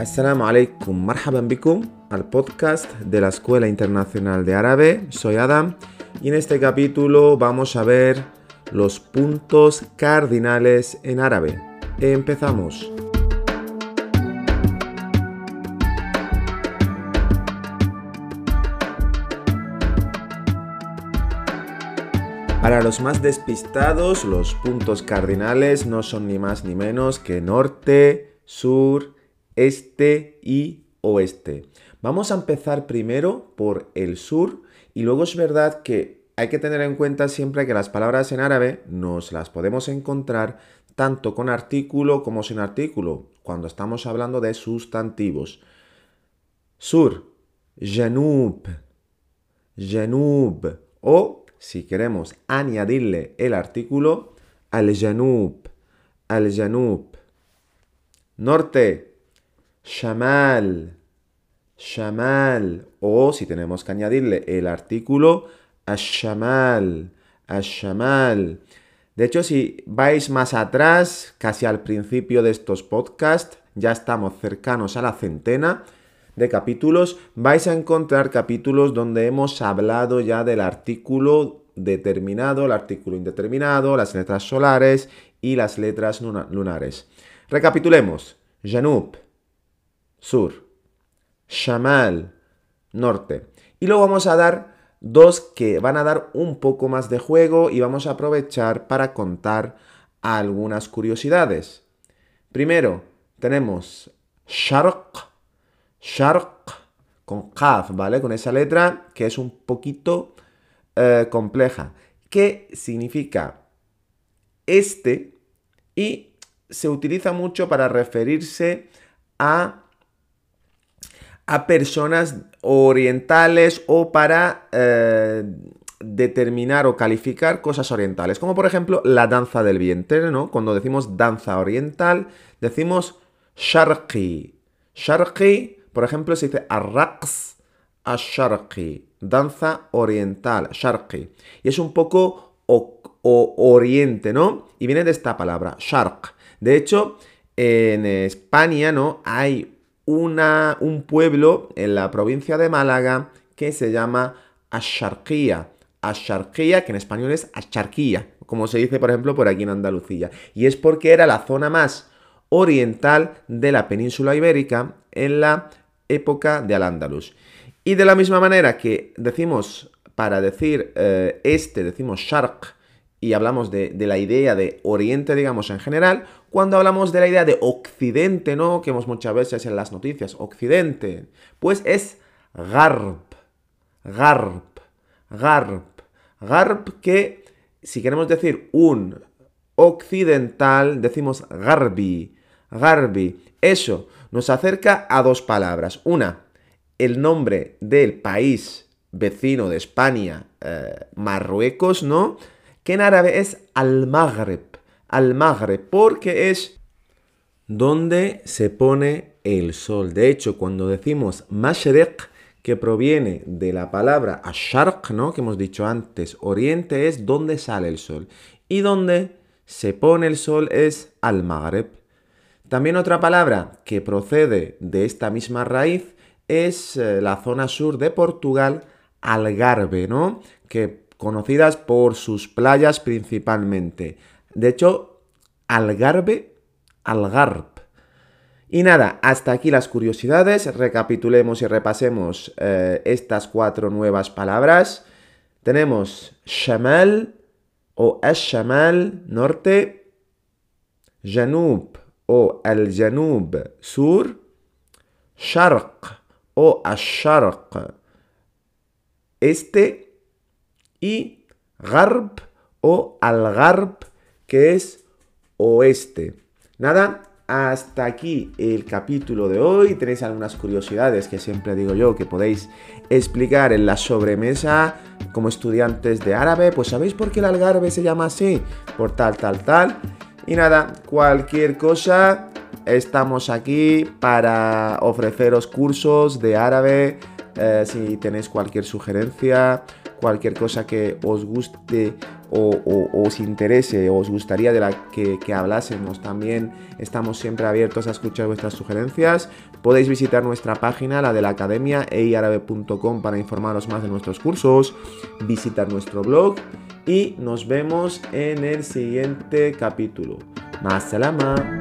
Assalamu alaikum, marhaban bikum al podcast de la Escuela Internacional de Árabe. Soy Adam y en este capítulo vamos a ver los puntos cardinales en árabe. Empezamos. Para los más despistados, los puntos cardinales no son ni más ni menos que norte, sur, este y oeste. Vamos a empezar primero por el sur y luego es verdad que hay que tener en cuenta siempre que las palabras en árabe nos las podemos encontrar tanto con artículo como sin artículo, cuando estamos hablando de sustantivos. Sur, janub, janub, o si queremos añadirle el artículo, al janub, al janub. Norte, shamal, shamal, o si tenemos que añadirle el artículo, ashamal, ashamal. De hecho, si vais más atrás, casi al principio de estos podcasts, ya estamos cercanos a la centena de capítulos, vais a encontrar capítulos donde hemos hablado ya del artículo determinado, el artículo indeterminado, las letras solares y las letras lunares. Recapitulemos. Janub, sur. Shamal, norte. Y luego vamos a dar dos que van a dar un poco más de juego y vamos a aprovechar para contar algunas curiosidades. Primero, tenemos Sharq, Sharq con Kaf, ¿vale? Con esa letra que es un poquito eh, compleja. ¿Qué significa este? Y se utiliza mucho para referirse a a personas orientales o para eh, determinar o calificar cosas orientales, como por ejemplo la danza del vientre, ¿no? Cuando decimos danza oriental, decimos sharqi. Sharqi, por ejemplo, se dice arraqs asharqi, danza oriental, sharqi. Y es un poco oriente, ¿no? Y viene de esta palabra, sharq. De hecho, en España, ¿no? Hay un pueblo en la provincia de Málaga que se llama Asharquía. Asharquía, que en español es Acharquía, como se dice, por ejemplo, por aquí en Andalucía. Y es porque era la zona más oriental de la península ibérica en la época de Al-Ándalus. Y de la misma manera que decimos, para decir eh, este, decimos Sharq, y hablamos de, la idea de Oriente, digamos, en general, cuando hablamos de la idea de Occidente, ¿no? Que hemos muchas veces en las noticias, Occidente, pues es Garb, Garb, Garb, Garb que, si queremos decir un occidental, decimos Garbi, Garbi. Eso nos acerca a dos palabras. Una, el nombre del país vecino de España, eh, Marruecos, ¿no? Que en árabe es al-Maghreb, al-Maghreb, porque es donde se pone el sol. De hecho, cuando decimos Mashriq, que proviene de la palabra Asharq, ¿no? que hemos dicho antes, oriente es donde sale el sol. Y donde se pone el sol es al-Maghreb. También otra palabra que procede de esta misma raíz es eh, la zona sur de Portugal, Algarve, ¿no? Que conocidas por sus playas principalmente. De hecho, Algarve, Algarb. Y nada, hasta aquí las curiosidades. Recapitulemos y repasemos eh, estas cuatro nuevas palabras. Tenemos Shamal o Ash-Shamal, norte, Janub o Al-Janub, sur, Sharq o Ash-Sharq, este, y Garb o Al-Garb, que es oeste. Nada, hasta aquí el capítulo de hoy. Tenéis algunas curiosidades que siempre digo yo que podéis explicar en la sobremesa como estudiantes de árabe. Pues ¿sabéis por qué el algarve se llama así? Por tal, tal, tal. Y nada, cualquier cosa, estamos aquí para ofreceros cursos de árabe. Eh, si tenéis cualquier sugerencia cualquier cosa que os guste o, os interese o os gustaría de la que, hablásemos, también estamos siempre abiertos a escuchar vuestras sugerencias. Podéis visitar nuestra página, la de la academia, eiarabe.com para informaros más de nuestros cursos, visitar nuestro blog y nos vemos en el siguiente capítulo. Más.